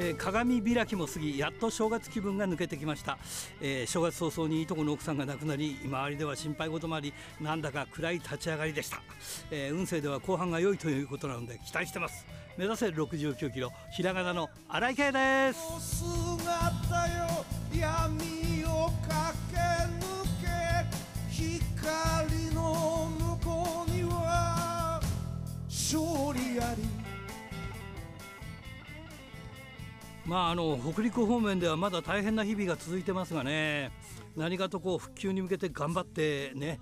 えー、鏡開きも過ぎやっと正月気分が抜けてきました、えー、正月早々にいとこの奥さんが亡くなり周りでは心配事もありなんだか暗い立ち上がりでした、えー、運勢では後半が良いということなので期待してます。目指せ69キロひらがなの荒井圭です。まあ、あの北陸方面ではまだ大変な日々が続いてますがね何かとこう復旧に向けて頑張ってね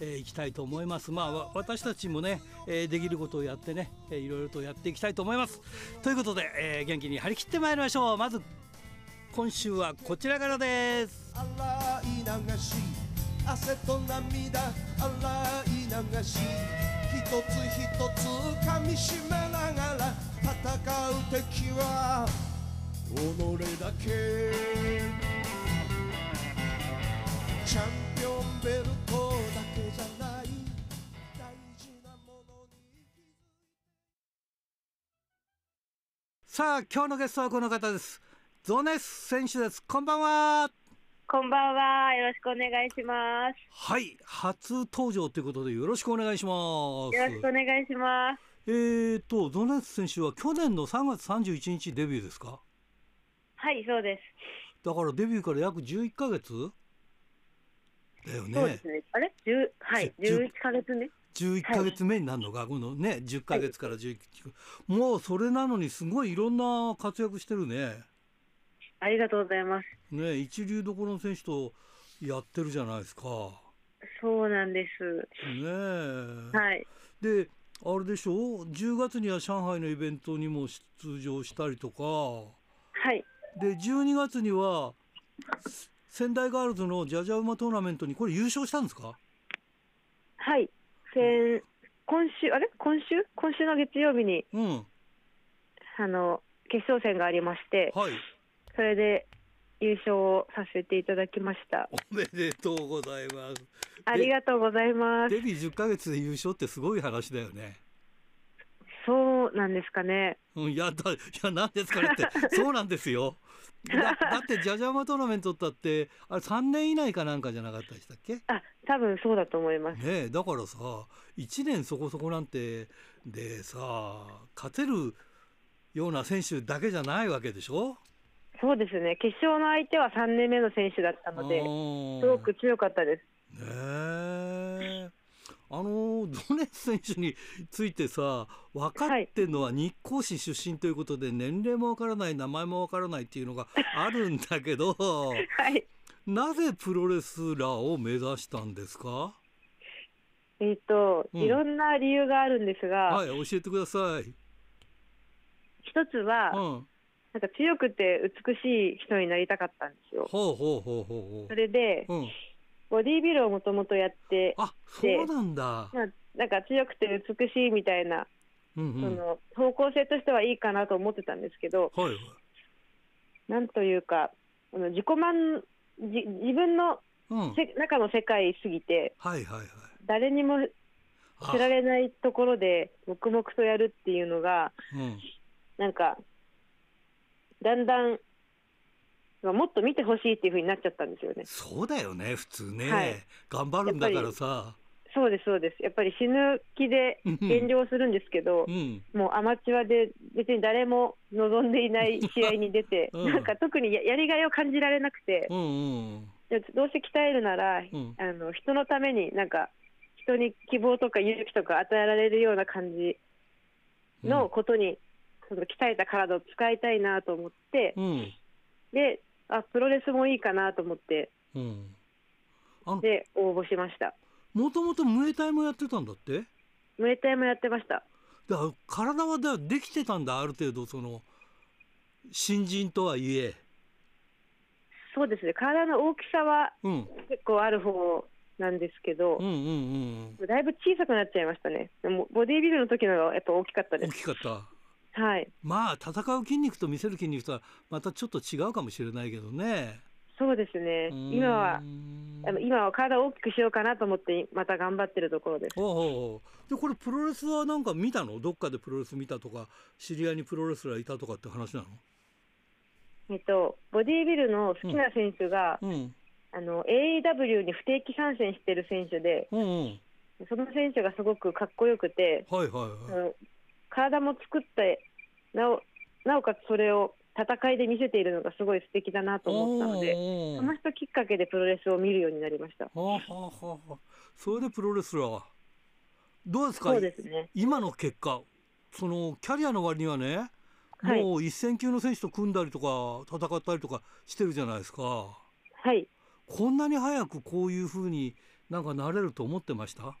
えー、きたいと思います。まあ私たちもね、えー、できることをやってね、えー、いろいろとやっていきたいと思います。ということで、えー、元気に張り切ってまいりましょう。まず今週はこちらからです。洗い流し汗と涙洗い流し一つ一つ噛みしめながら戦う敵は己だけチャンピオンベルトだけじゃない大事なものにさあ今日のゲストはこの方ですゾネス選手ですこんばんはこんばんは。よろしくお願いします。はい、初登場ということでよろしくお願いします。よろしくお願いします。えーと、ゾネス選手は去年の3月31日デビューですか？はいそうです。だからデビューから約11か月？だよね。そうですね。あれ？10はい11か月目？11か月目になるのが、はい、このね10か月から11、はい、もうそれなのにすごいいろんな活躍してるね。ありがとうございます。ね一流どころの選手とやってるじゃないですか。そうなんです。ねはい。であれでしょ？う10月には上海のイベントにも出場したりとか。はいで12月には仙台ガールズのじゃじゃ馬トーナメントにこれ優勝したんですか？はい。先今週あれ？今週？今週の月曜日に、うん、あの決勝戦がありまして、はい、それで優勝をさせていただきました。おめでとうございます。ありがとうございます。デビュー10か月で優勝ってすごい話だよね。そうなんですかね。うん、いやだいやなんですかねって。そうなんですよ。だ だってじゃじゃ馬トーナメントったってあれ3年以内かなんかじゃなかったでしたっけ？あ多分そうだと思います。ねだからさ1年そこそこなんてでさ勝てるような選手だけじゃないわけでしょ？そうですね。決勝の相手は3年目の選手だったのですごく強かったです。ねえあのドネス選手についてさ分かってるのは日光市出身ということで、年齢も分からない名前も分からないっていうのが あるんだけど、はい、なぜプロレスラーを目指したんですか？えっ、ー、と、いろんな理由があるんですが、はい教えてください。一つは、うん、なんか強くて美しい人になりたかったんですよ。ほうほうほうほう。それで、うんボディービルをもともとやってあそうなんだ、まあ、なんか強くて美しいみたいな、うんうん、その方向性としてはいいかなと思ってたんですけど、はい、なんというかあの自己満じ自分のせ、うん、中の世界すぎて、はいはいはい、誰にも知られないところで黙々とやるっていうのが、うん、なんかだんだんもっと見てほしいっていうふうになっちゃったんですよね。そうだよね普通ね、はい、頑張るんだからさ。そうですそうです。やっぱり死ぬ気で減量するんですけど、うん、もうアマチュアで別に誰も望んでいない試合に出て、うん、なんか特にやりがいを感じられなくて、うんうん、どうせ鍛えるなら、うん、あの人のためになんか人に希望とか勇気とか与えられるような感じのことに、その鍛えた体を使いたいなと思って、であプロレスもいいかなと思って、うん、で応募しました。もともとムエタイもやってたんだって？ムエタイもやってました。だから体はだできてたんだある程度その新人とはいえ。そうですね。体の大きさは結構ある方なんですけど、うんうんうん、だいぶ小さくなっちゃいましたね。でもボディービルの時のがやっぱ大きかったです。大きかったはい、まあ戦う筋肉と見せる筋肉とはまたちょっと違うかもしれないけどねそうですね。今は今は体を大きくしようかなと思ってまた頑張ってるところです。おでこれプロレスはなんか見たの？どっかでプロレス見たとか知り合いにプロレスラーいたとかって話なの？えっとボディービルの好きな選手が、うんうん、あの AEW に不定期参戦してる選手で、うんうん、その選手がすごくかっこよくて、はいはいはい、体も作ってなおなおかつそれを戦いで見せているのがすごい素敵だなと思ったのでその人きっかけでプロレスを見るようになりました。はあはあはあ、それでプロレスラーどうですか？そうです、ね、今の結果そのキャリアの割にはねもう一戦級の選手と組んだりとか戦ったりとかしてるじゃないですか。はい。こんなに早くこういうふうになんかなれると思ってました？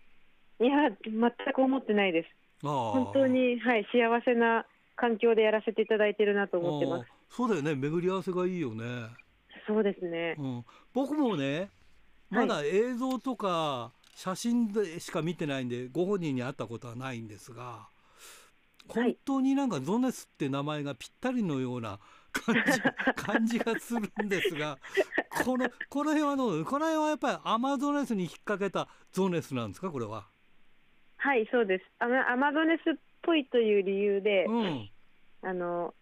いや全く思ってないです。本当に、はい、幸せな環境でやらせていただいてるなと思ってます。そうだよね、巡り合わせがいいよね。そうですね。うん、僕もね、まだ映像とか写真でしか見てないんで、ご本人に会ったことはないんですが。本当になんかゾネスって名前がぴったりのような感じ 感じがするんですがこのこの辺はどうこの辺はやっぱりアマゾネスに引っ掛けたゾネスなんですか？これははいそうですアマゾネスっぽいという理由で、うん、あの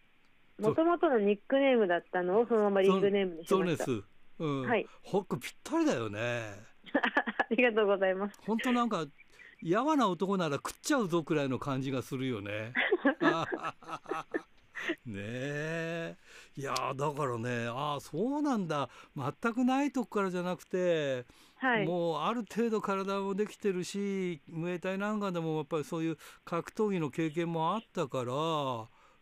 もともとのニックネームだったのをそのままリングネームにしました。ゾネス、うん、はい。ホックぴったりだよね。ありがとうございます。本当なんかやわな男なら食っちゃうぞくらいの感じがするよね。ねえ。いやだからねああそうなんだ。全くないとこからじゃなくて、はい、もうある程度体もできてるしムエタイなんかでもやっぱりそういう格闘技の経験もあったから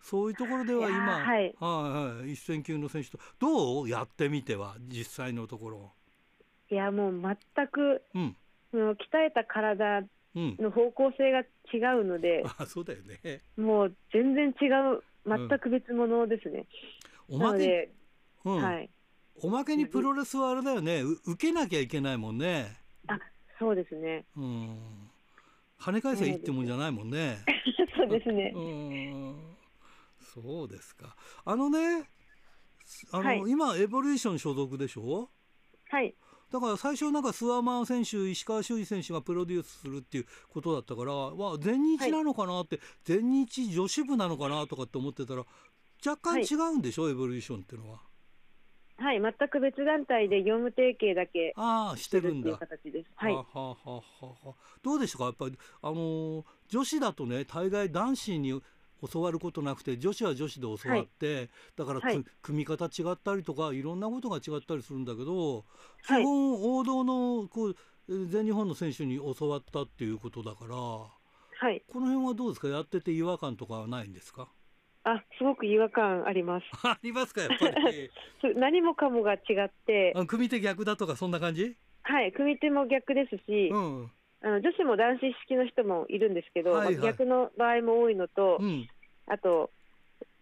そういうところでは今はい、はい、一戦級の選手とどうやってみては実際のところ。いやもう全く、うん、その鍛えた体の方向性が違うので、うん、あそうだよね。もう全然違う全く別物ですね、うん、おまけ、うん、はいおまけにプロレスはあれだよね。受けなきゃいけないもんね。あそうですね。うん。跳ね返せいいってもんじゃないもんね。そうですね。うん。そうですか。あのねあの、はい、今エボリューション所属でしょ？はい。だから最初なんかスワマン選手石川修司選手がプロデュースするっていうことだったから、まあ、全日なのかなって、はい、全日女子部なのかなとかって思ってたら若干違うんでしょ、はい、エボリューションっていうのは。はい、全く別団体で業務提携だけああしてるんだ。形です。はい。ははははどうでしたか？やっぱりあのー、女子だとね大概男子に教わることなくて女子は女子で教わって、はい、だから、はい、組み方違ったりとかいろんなことが違ったりするんだけど、基本王道のこう全日本の選手に教わったっていうことだから、はい、この辺はどうですか？やってて違和感とかはないんですか？あすごく違和感あります。ありますかやっぱり。何もかもが違って。あ組手逆だとかそんな感じ？はい組手も逆ですし、うん、あの女子も男子式の人もいるんですけど、はいはい、逆の場合も多いのと、うん、あと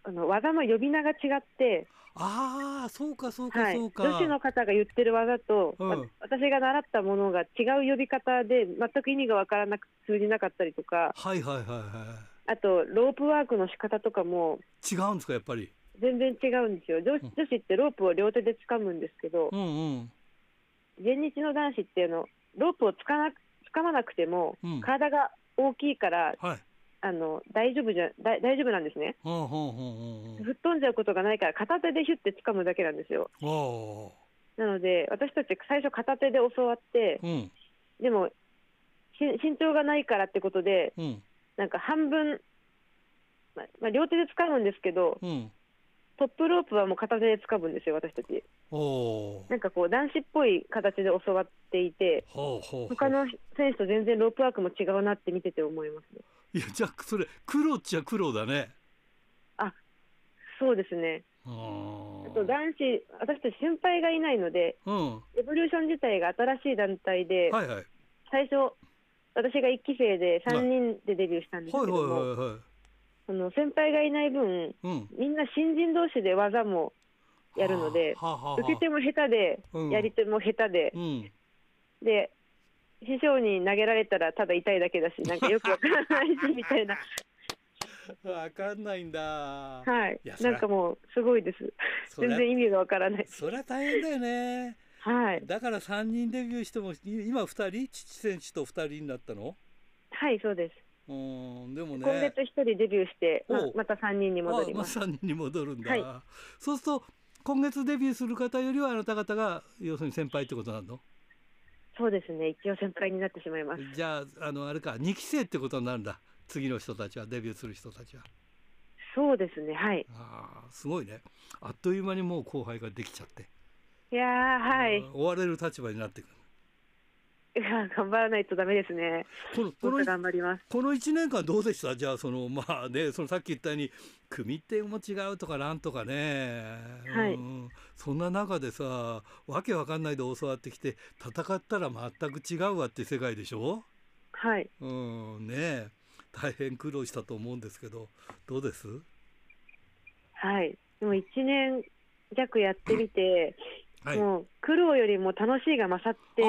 あの技の呼び名が違ってああそうかそうかそうか、はい、女子の方が言ってる技と、うん、私が習ったものが違う呼び方で全く意味が分からなく通じなかったりとか。はいはいはいはいあとロープワークの仕方とかも違うんですかやっぱり？全然違うんですよ。女子,、女子ってロープを両手で掴むんですけど、うんうん、前日の男子っていうのロープをつかな掴まなくても、うん、体が大きいから、はい。あの大丈夫じゃだ大丈夫なんですね、吹っ飛んじゃうことがないから片手でヒュッて掴むだけなんですよ。なので私たち最初片手で教わって、うん、でも身長がないからってことで、うん、なんか半分、ままあ、両手で掴むんですけど、うん、トップロープはもう片手で掴むんですよ私たち。なんかこう男子っぽい形で教わっていて他の選手と全然ロープワークも違うなって見てて思いますね。いやじゃあそれ黒っちゃ黒だね。あそうですね。あと男子私たち先輩がいないので、うん、エボリューション自体が新しい団体で、はいはい、最初私が1期生で3人でデビューしたんですけども、その先輩がいない分、うん、みんな新人同士で技もやるので、はあはあ、受け手も下手で、うん、やり手も下手で、で師匠に投げられたらただ痛いだけだしなんかよくわからないしみたいな わかんないんだ。はい。いなんかもうすごいです。全然意味がわからない。そりゃ大変だよね。はい。だから三人デビューしても今二人？父選手と二人になったの？はいそうです。うんでもね。今月一人デビューしてままた三人に戻ります。三、まあ、人に戻るんだ。はい、そうすると今月デビューする方よりはあなた方が要するに先輩ってことなの？そうですね一応先輩になってしまいますじゃああのあれか2期生ってことになるんだ次の人たちはデビューする人たちはそうですねはいああすごいねあっという間にもう後輩ができちゃっていやはい。追われる立場になってくる。いや頑張らないとダメですね。このこの頑張ります。この一年間どうでした？じゃあその まあねそのさっき言ったように組手も違うとかなんとかね、はい、うん、そんな中でさわけわかんないで教わってきて戦ったら全く違うわって世界でしょ？はい。うんね大変苦労したと思うんですけどどうです？はい。でも1年弱やってみて はい、もう苦労よりも楽しいが勝って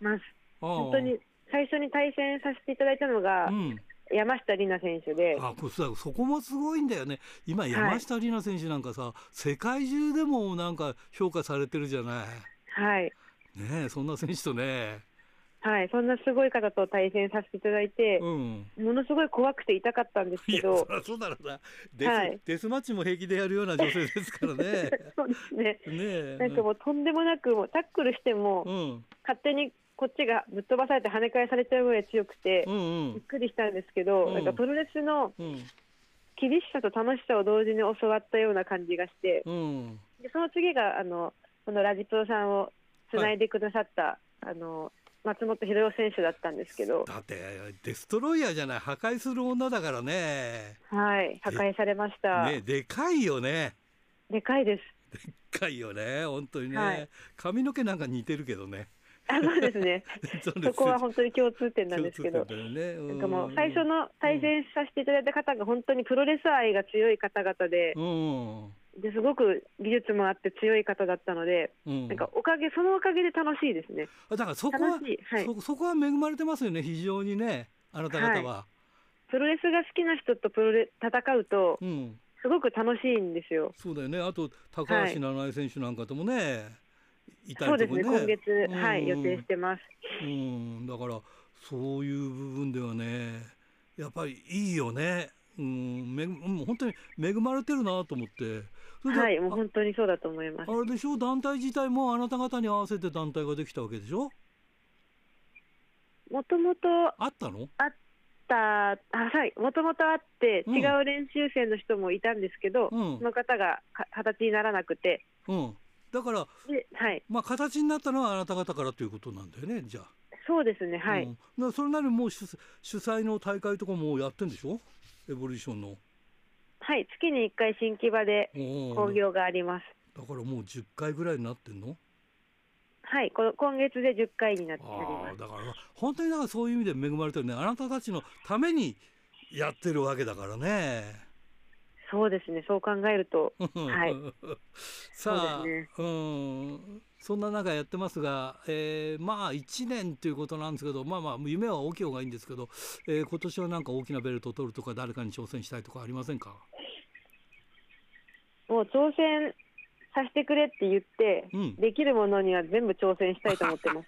ます。本当に最初に対戦させていただいたのが、うん、山下里奈選手で。あそこもすごいんだよね。今山下里奈選手なんかさ、はい、世界中でもなんか評価されてるじゃない。はい。ねそんな選手とねはいそんなすごい方と対戦させていただいて、うん、ものすごい怖くて痛かったんですけど。そうだろうな。デスはい、デスマッチも平気でやるような女性ですからね。そうですね。ねなんかもうとんでもなくもタックルしても、うん、勝手にこっちがぶっ飛ばされて跳ね返されちゃうぐらい強くて、うんうん、びっくりしたんですけど、うん、なんかプロレスの厳しさと楽しさを同時に教わったような感じがして、うん、でその次があのこのラジプロさんをつないでくださった、はい、あの松本博代選手だったんですけど。だってデストロイヤーじゃない破壊する女だからね。はい破壊されました。ねでかいよね。でかいです。でっかいよね本当にね、はい、髪の毛なんか似てるけどね。あそうですね。そこは本当に共通点なんですけど、ね、なんかもう最初の対戦させていただいた方が本当にプロレス愛が強い方々で、うんですごく技術もあって強い方だったので、うん、なんかおかげそのおかげで楽しいですね。だからそこは、はい、そそこは恵まれてますよね非常にねあなた方は、はい、プロレスが好きな人とプロレ戦うと、うん、すごく楽しいんですよ。そうだよね。あと高橋七重選手なんかともね、はい、いたりとかね。そうですね今月、はい予定してます。うん。だからそういう部分ではねやっぱりいいよね。うん、めもう本当に恵まれてるなと思ってはいもう本当にそうだと思います。あれでしょ？団体自体もあなた方に合わせて団体ができたわけでしょ？もともとあったの？あったあはいもともとあって違う練習生の人もいたんですけど、うん、その方が形にならなくて、うん、だから、はい、まあ形になったのはあなた方からということなんだよねじゃあ。そうですねはい、うん、それなりもう主主催の大会とかもやってんでしょ？エボリューションのはい月に1回新木場で興行があります。だからもう10回ぐらいになってんの？はいこの今月で10回になってあだから本当にだからそういう意味で恵まれてるね。あなたたちのためにやってるわけだからね。そうですねそう考えると。はい。さあ、ね、うん。そんな中やってますが、えー、まあ1年ということなんですけどまあまあ夢は大きい方がいいんですけど、えー、今年はなんか大きなベルトを取るとか誰かに挑戦したいとかありませんか？もう挑戦させてくれって言って、うん、できるものには全部挑戦したいと思ってます。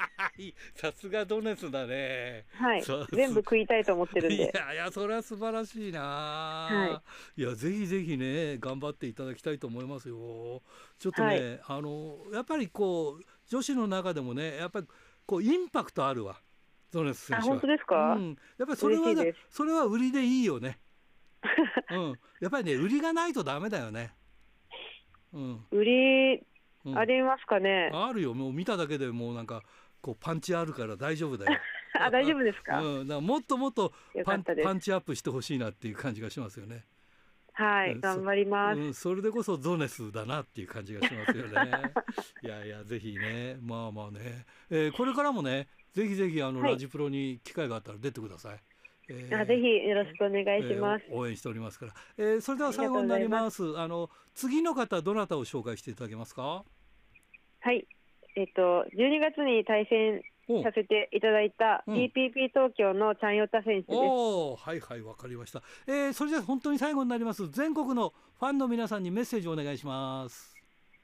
さすがドネスだね。はい。全部食いたいと思ってるんで。いやいや、それは素晴らしいな。はい。いや、ぜひぜひね、頑張っていただきたいと思いますよ。ちょっとね、はい、あの、やっぱりこう、女子の中でもね、やっぱりこうインパクトあるわ。ドネス選手は。本当ですか？うん、やっぱりそれは、それは売りでいいよね。うん、やっぱりね、売りがないとダメだよね。売りありますかね、あるよ。もう見ただけでもうなんかこうパンチあるから大丈夫だよ。あ大丈夫ですか,、うん、だもっともっとパンパンチアップしてほしいなっていう感じがしますよね。はい、頑張ります、うん、それでこそゾネスだなっていう感じがしますよね。いやいやぜひね。まあまあね、えー、これからもねぜひぜひあの、はい、ラジプロに機会があったら出てくださいえー、ぜひよろしくお願いします、えー、応援しておりますから、えー、それでは最後になりますあの次の方どなたを紹介していただけますか？はいえっ、ー、と12月に対戦させていただいた DPP 東京のチャンヨタ選手です。おはいはいわかりました。えー、それじゃ本当に最後になります。全国のファンの皆さんにメッセージをお願いします。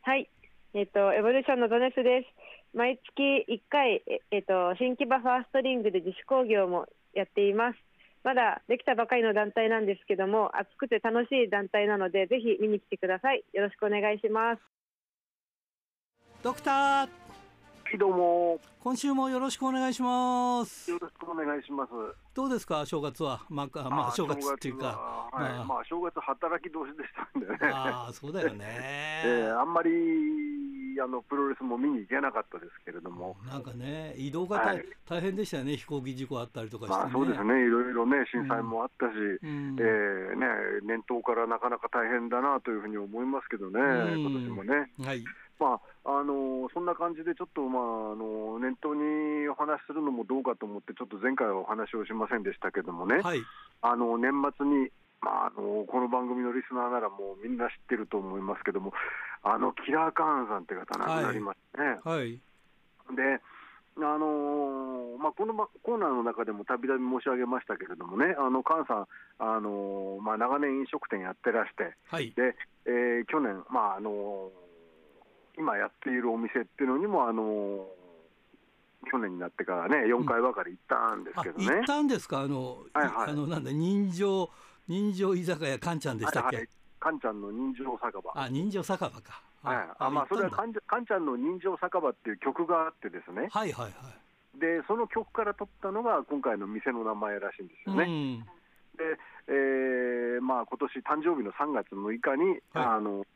はい。えっ、とエボリューションのドネスです。毎月1回えっ、と新木場ファーストリングで自主興行もやっています。まだできたばかりの団体なんですけども、熱くて楽しい団体なので、ぜひ見に来てください。よろしくお願いします。ドクター。どうも。今週もよろしくお願いします。よろしくお願いします。どうですか？正月は、まあ、まあ正月っていうか、はい、まあ正月働き同士でしたんでね。ああ、そうだよね。えー、あんまりあのプロレスも見に行けなかったですけれども。なんかね、移動が大はい、大変でしたよね。飛行機事故あったりとかして、ね、まあそうですね。いろいろね震災もあったし、うん、えー、ね年頭からなかなか大変だなというふうに思いますけどね。今年もね。はい。まああのそんな感じで、ちょっと、まあ、あの念頭にお話しするのもどうかと思って、ちょっと前回はお話をしませんでしたけどもね、はい、あの年末に、まあ、あのこの番組のリスナーならもうみんな知ってると思いますけども、あのキラー・カーンさんって方、亡くなりましたね。はい、であのまあ、このコーナーの中でもたびたび申し上げましたけれどもね、あの菅さん、あのまあ、長年飲食店やってらして、はい、でえー、去年、まああの今やっているお店っていうのにも、あの去年になってからね、4回ばかり行ったんですけどね。うん、行ったんですか、あの、はいはい、あのなんだ、人情、人情居酒屋、かんちゃんでしたっけ？はいはい、かんちゃんの人情酒場。あ、人情酒場か。はい、あ、まあ、それはかんかんちゃんの人情酒場っていう曲があってですね。はいはいはい。で、その曲から取ったのが、今回の店の名前らしいんですよね。うん、で、えー、まあ、今年誕生日の3月6日に、はい、あの。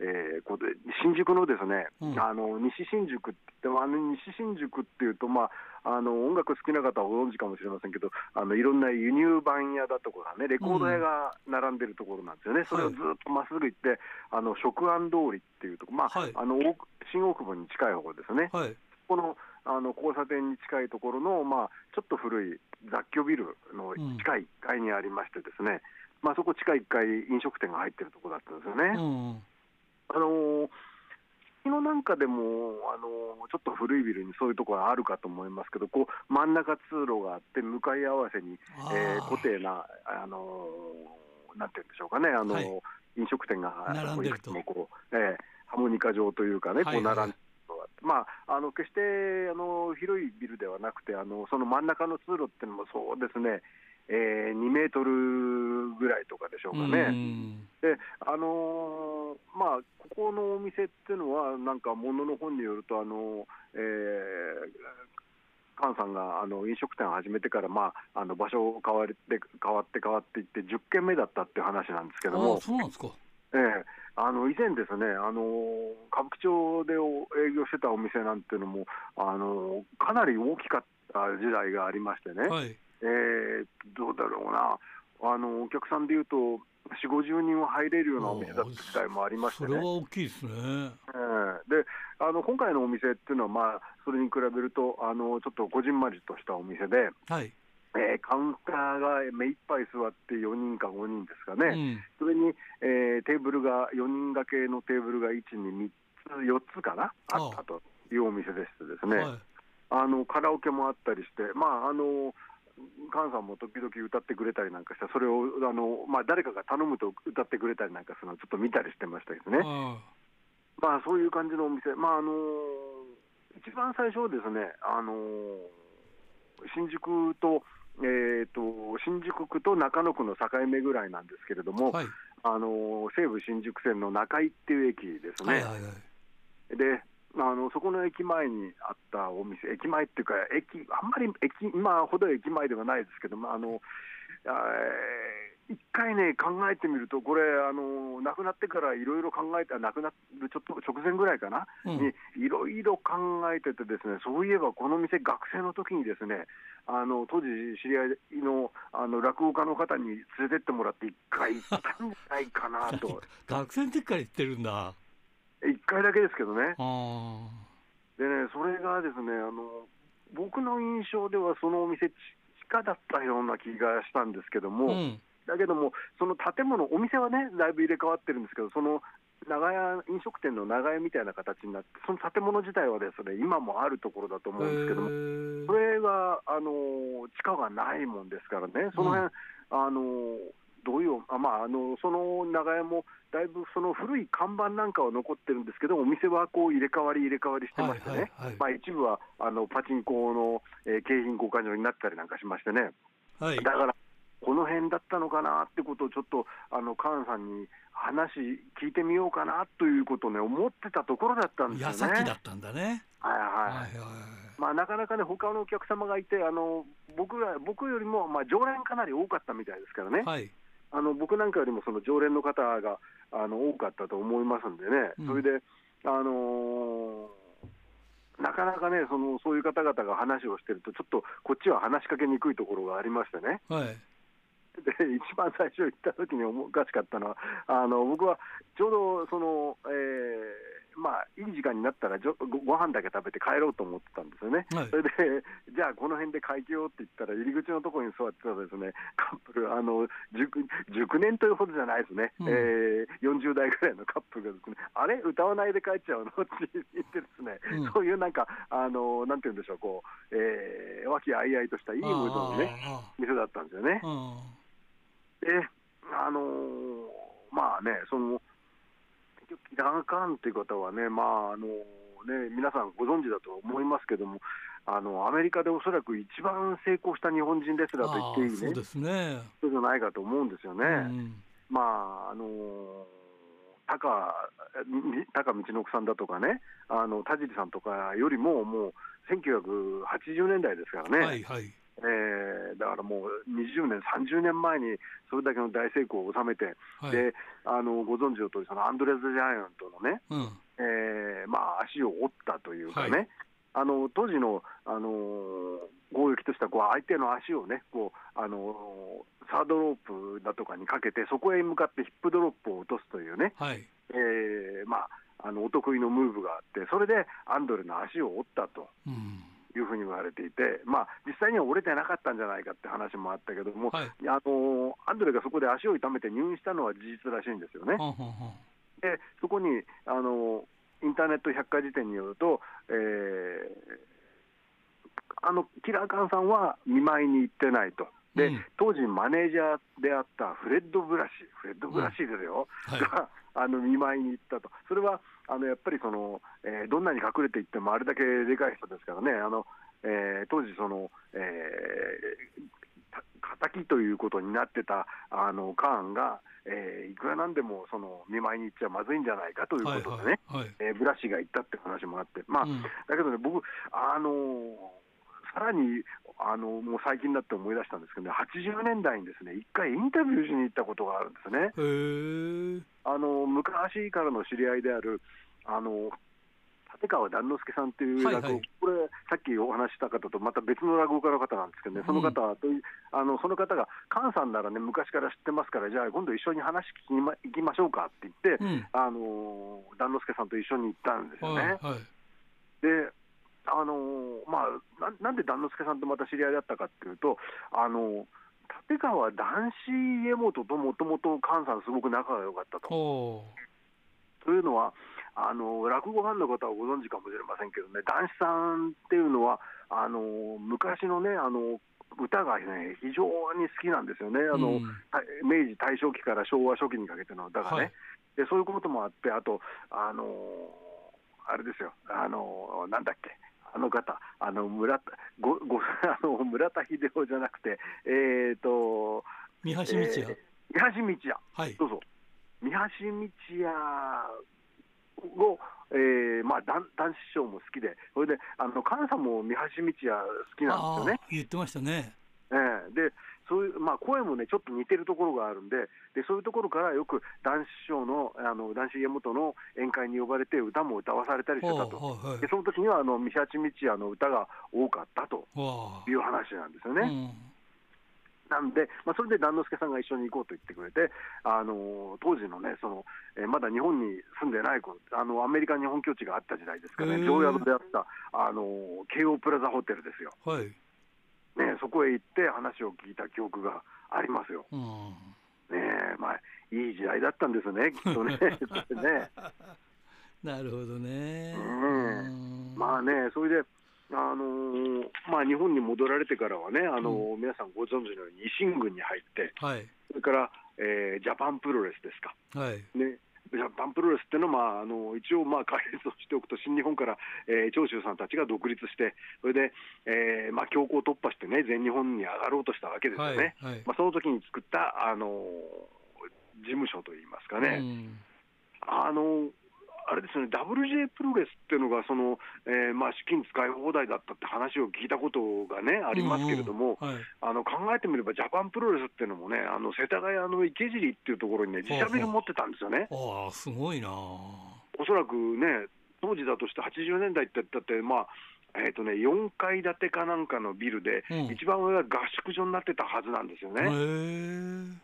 えー、こ新宿のですね、うん、あの西新宿ってあの西新宿っていうと、まあ、あの音楽好きな方はご存知かもしれませんけど、あのいろんな輸入版屋だとかね、レコード屋が並んでるところなんですよね、うん、それをずっとまっすぐ行って、あの食安通りっていうところ、まあ、はい、あの新大久保に近い方ですね。はい。このあの交差点に近いところの、まあ、ちょっと古い雑居ビルの地下1階にありましてですね、うん、まあ、そこ地下1階飲食店が入ってるところだったんですよね。うんあの昨日なんかでも、あのちょっと古いビルにそういうところあるかと思いますけど、こう真ん中通路があって、向かい合わせに、えー、固定な、あのなんていうんでしょうかね、あの、はい、飲食店がいくつもこう、えー、ハモニカ状というかね、こう並んで、まあ、あの決してあの広いビルではなくてあの、その真ん中の通路っていうのもそうですね、えー、2メートルぐらいとかでしょうかね。であのー、まあ、ここのお店っていうのは、なんか、ものの本によると、あのえー、菅さんがあの飲食店を始めてから、まあ、あの場所を変わって変わって変わっていって、10軒目だったっていう話なんですけども。そうなんですか。ええ。あの以前ですね、あの歌舞伎町で営業してたお店なんていうのも、あのかなり大きかった時代がありましてね、はい、えー、どうだろうな、あのお客さんでいうと、4、50人は入れるようなお店だった時代もありましてね。それは大きいですね。えー、であの今回のお店っていうのは、まあ、それに比べるとあの、ちょっとこじんまりとしたお店で、はい。えー、カウンターが目いっぱい座って4人か5人ですかね、うん、それに、えー、テーブルが4人掛けのテーブルが1、2、3つ、4つかな、あったというお店でしてですね、はい、あのカラオケもあったりして、まああの菅さんも時々歌ってくれたりなんかして、それをあの、まあ、誰かが頼むと歌ってくれたりなんかするのをちょっと見たりしてましたけどね、まあ、そういう感じのお店、まああの一番最初ですね、あの新宿と、えーと、新宿区と中野区の境目ぐらいなんですけれども、はい、あの西武新宿線の中井っていう駅ですね。はいはいはい、であのそこの駅前にあったお店、駅前っていうか、駅あんまり駅今ほど駅前ではないですけども、あの一回ね、考えてみると、これ、あの亡くなってからいろいろ考えて、亡くなるちょっと直前ぐらいかな、うん、にいろいろ考えてて、ですねそういえばこの店、学生の時にですねあの当時、知り合いのあの落語家の方に連れてってもらって、一回行ったんじゃないかなと。学生の時から行ってるんだ。1回だけですけどね。でね、それがですねあの、僕の印象では、そのお店、地下だったような気がしたんですけども、うん、だけども、その建物、お店はね、だいぶ入れ替わってるんですけど、その長屋飲食店の長屋みたいな形になって、その建物自体はですね今もあるところだと思うんですけども、それがあの地下がないもんですからね、その辺、うん、あのどういうあまあ、あのその長屋もだいぶその古い看板なんかは残ってるんですけど、お店はこう入れ替わり入れ替わりしてましてね、はいはいはい、まあ、一部はあのパチンコの、えー、景品交換所になったりなんかしましてね、はい、だからこの辺だったのかなってことをちょっとあのカーンさんに話聞いてみようかなということをね思ってたところだったんですよね。だったんだね。はい。はい。はいはい。まあ、なかなかね、他のお客様がいて、あの僕が僕よりも、まあ、常連かなり多かったみたいですからね、はい、あの僕なんかよりもその常連の方があの多かったと思いますんでね、それで、あのー、なかなかねその、そういう方々が話をしてると、ちょっとこっちは話しかけにくいところがありましてね。はい。で一番最初行った時におかしかったのは、あの僕はちょうどその、えーまあ、いい時間になったらごご飯だけ食べて帰ろうと思ってたんですよね、はい、それで、じゃあこの辺で会計をって言ったら、入り口のところに座ってたですね。カップル、あの熟熟年というほどじゃないですね、うん、えー、40代ぐらいのカップルがですね、あれ、歌わないで帰っちゃうの？って言ってですね、うん、そういうなんか、あのなんて言うんでしょう、こう、えー、和気あいあいとしたいいムードのね、店だったんですよね。で、あのー、まあね、そのキラー・カーンという方はね、まああのね、皆さんご存知だと思いますけども、あのアメリカでおそらく一番成功した日本人レスラーと言っていいね、そうですね。そうじゃないかと思うんですよね。うん、まああの高高道の奥さんだとかね、あの田尻さんとかよりも、もう1980年代ですからね、はいはい、えー、だからもう20年、30年前にそれだけの大成功を収めて、はい、であのご存知の通り、そのアンドレス・ジャイアントのね、うん、えー、まあ、足を折ったというかね、はい、あの当時の、あの攻撃としてはこう相手の足をねこう、あのサードロープだとかにかけて、そこへ向かってヒップドロップを落とすというね、はい、えー、まあ、あのお得意のムーブがあって、それでアンドレの足を折ったと。うんいうふうに言われていて、まあ、実際には折れてなかったんじゃないかって話もあったけども、はい、あのアンドレがそこで足を痛めて入院したのは事実らしいんですよね。でそこにあのインターネット百科事典によると、えー、あのキラーカンさんは見舞いに行ってないと。で、うん、当時マネージャーであったフレッド・ブラシ、フレッド・ブラシですよ、うん。はい、があの見舞いに行ったと、それはあのやっぱりその、えー、どんなに隠れていってもあれだけでかい人ですからね、あのえー、当時その、えー、敵ということになってたあのカーンが、えー、いくらなんでもその見舞いに行っちゃまずいんじゃないかということでね、はいはいはい、えー、ブラシが言ったって話もあって、まあ、うん、だけどね、僕、あのさらにあのもう最近になって思い出したんですけどね、80年代にですね一回インタビューしに行ったことがあるんですね。あの昔からの知り合いであるあの立川段之助さんという落語、はい。はい、これ、さっきお話した方とまた別の落語家の方なんですけどね、その方と、うん、あのその方が、菅さんならね、昔から知ってますから、じゃあ今度一緒に話聞きに、ま、行きましょうかって言って、うん、あの段之助さんと一緒に行ったんですよね。はいはい、であのまあな、なんで段之助さんとまた知り合いだったかっていうと、あの立川談志家元ともともと菅さん、すごく仲が良かったと。というのは、あの落語ファンの方はご存知かもしれませんけどね、談志さんっていうのは、あの昔のね、あの歌がね、非常に好きなんですよね、あの、うん、明治、大正期から昭和初期にかけての歌がね、はい、でそういうこともあって、あと、あのあれですよ、あのなんだっけ、あの方、あの村田ごご あの村田秀夫じゃなくて、えっ、ー、と、三橋道也。えー、三橋道也、はい、どうぞ。三橋道也を、えーまあ、男子師匠も好きで、それで、あの菅さんも三橋道也好きなんですよね。言ってましたね。えー、でそういう、まあ、声もね、ちょっと似てるところがあるんで、でそういうところからよく男子師匠の、あの男子家元の宴会に呼ばれて、歌も歌わされたりしてたと、でその時にはあの三橋道也の歌が多かったという話なんですよね。なんで、まあ、それで段之助さんが一緒に行こうと言ってくれて、あの当時のね、そのえー、まだ日本に住んでないあのアメリカ日本居地があった時代ですからね、常宿であったあの京王プラザホテルですよ、はいね、そこへ行って話を聞いた記憶がありますよ。うん。ねまあいい時代だったんですね、きっとね。ね。なるほどね。うん。まあね、それで、あのー、まあ、日本に戻られてからはね、あのーうん、皆さんご存知のように維新軍に入って、はい、それから、えー、ジャパンプロレスですか、はい。ね、ジャパンプロレスっていうのは、まあ、あの一応、まあ、解説をしておくと、新日本から、えー、長州さんたちが独立して、それで、えーまあ、強行突破してね、全日本に上がろうとしたわけですよね。はいはい、まあ、その時に作った、あのー、事務所といいますかね。うんあのあれですね、WJ プロレスっていうのがその、えーまあ、資金使い放題だったって話を聞いたことがね、ありますけれども、あの考えてみれば、ジャパンプロレスっていうのもね、あの世田谷の池尻っていうところにね、自社ビル持ってたんですよね。ああ、すごいな。おそらくね、当時だとして80年代ってだって、まあ、えーとね、4階建てかなんかのビルで、うん、一番上は合宿所になってたはずなんですよね。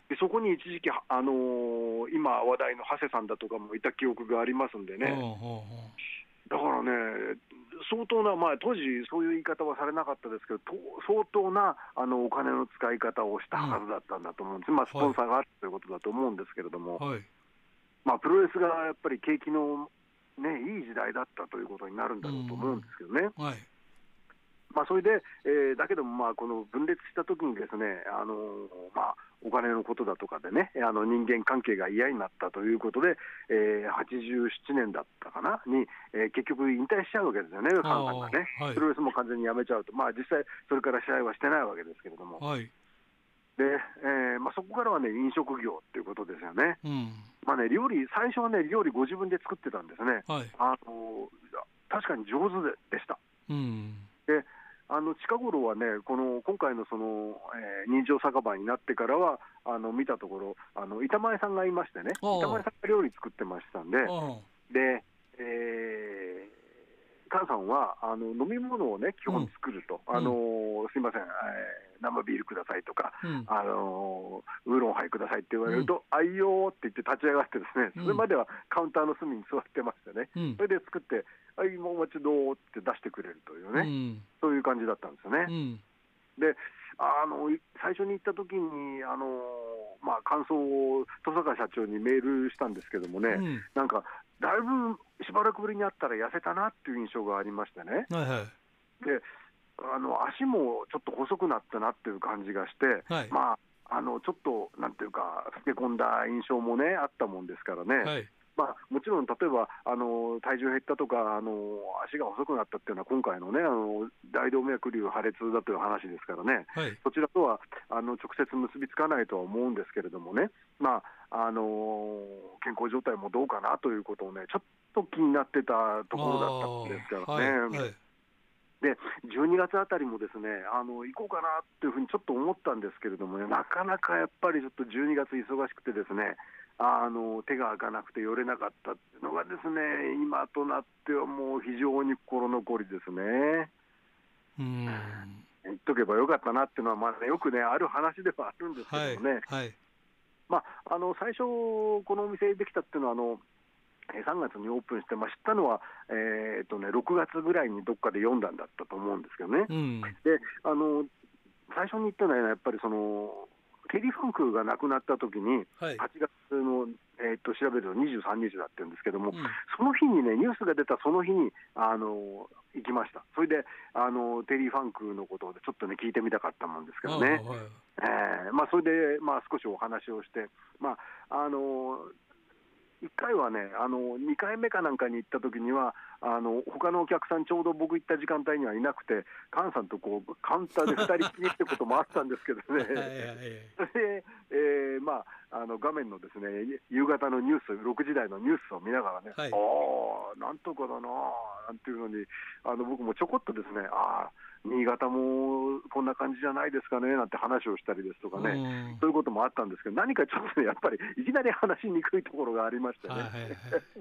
でそこに一時期、あのー、今話題の長谷さんだとかもいた記憶がありますんでね。だからね、相当な、まあ、当時、そういう言い方はされなかったですけど、相当なあのお金の使い方をしたはずだったんだと思うんです、うん、まあ、スポンサーがあるということだと思うんですけれども、はい、まあ、プロレスがやっぱり景気のね、いい時代だったということになるんだろうと思うんですけどね。はいまあ、それで、えー、だけども、まあ、この分裂したときにですね、あのー、まあ、お金のことだとかでね、あの人間関係が嫌になったということで、えー、87年だったかな、に、えー、結局引退しちゃうわけですよね、ファンさんがね、はい、プロレスも完全にやめちゃうと、まあ、実際、それから試合はしてないわけですけれども。はいでえーまあ、そこからはね、飲食業っていうことですよね。うんまあね、料理、最初はね、料理ご自分で作ってたんですね。はい、あの確かに上手でした。うん、であの近頃はね、この今回のその、えー、人情酒場になってからは、あの見たところ、あの板前さんがいましてね、板前さんが料理作ってましたんで、で、えー、母さんはあの飲み物をね、基本作ると、うん、あのすみません、えー、生ビールくださいとか、うん、あのウーロンハイくださいって言われると、あ、うん。いよって言って立ち上がってですね、それまではカウンターの隅に座ってましてね、それで作って、はい、もう一度って出してくれるというね、そういう感じだったんですよね。であの最初に行った時にあのまあ、感想を登坂社長にメールしたんですけどもね、うん、なんかだいぶしばらくぶりに会ったら痩せたなっていう印象がありましてね。はいはい、であの足もちょっと細くなったなっていう感じがして、はい、まあ、あのちょっとなんていうか、老け込んだ印象もね、あったもんですからね、はい、まあ、もちろん例えばあの体重減ったとかあの、足が細くなったっていうのは、今回のね、あの大動脈瘤破裂だという話ですからね、はい、そちらとはあの直接結びつかないとは思うんですけれどもね、まああの健康状態もどうかなということをね、ちょっと気になってたところだったんですからね。はいで12月あたりもですねあの行こうかなっていうふうにちょっと思ったんですけれどもね、なかなかやっぱりちょっと12月忙しくてですね、あの手が開かなくて寄れなかったっていうのがですね今となってはもう非常に心残りですね。うん。言っとけばよかったなっていうのは、まあね、よくね、ある話ではあるんですけどね、はいはい、まあ、あの最初、このお店できたっていうのは、あの3月にオープンして、まあ、知ったのは、えーとね、6月ぐらいにどっかで読んだんだったと思うんですけどね。うん、であの最初に言ったのは、やっぱりそのテリー・ファンクが亡くなった時に、8月の、えー、と調べると23日だって言うんですけども、うん、その日にね、ニュースが出たその日にあの行きました、それであのテリー・ファンクのことでちょっとね、聞いてみたかったもんですけどね、えーまあ、それで、まあ、少しお話をして、まああの1回はね、あの2回目かなんかに行った時には、あの他のお客さん、ちょうど僕行った時間帯にはいなくて、菅さんとこうカウンターで 2人きりってこともあったんですけどね、それ で、えーまあ、あの画面のですね夕方のニュース、6時台のニュースを見ながらね、はい、ああ、なんとかだななんていうのに、あの僕もちょこっとですね、ああ、新潟もこんな感じじゃないですかねなんて話をしたりですとかね、そういうこともあったんですけど、何かちょっとね、やっぱりいきなり話しにくいところがありましてね、はいはいはい、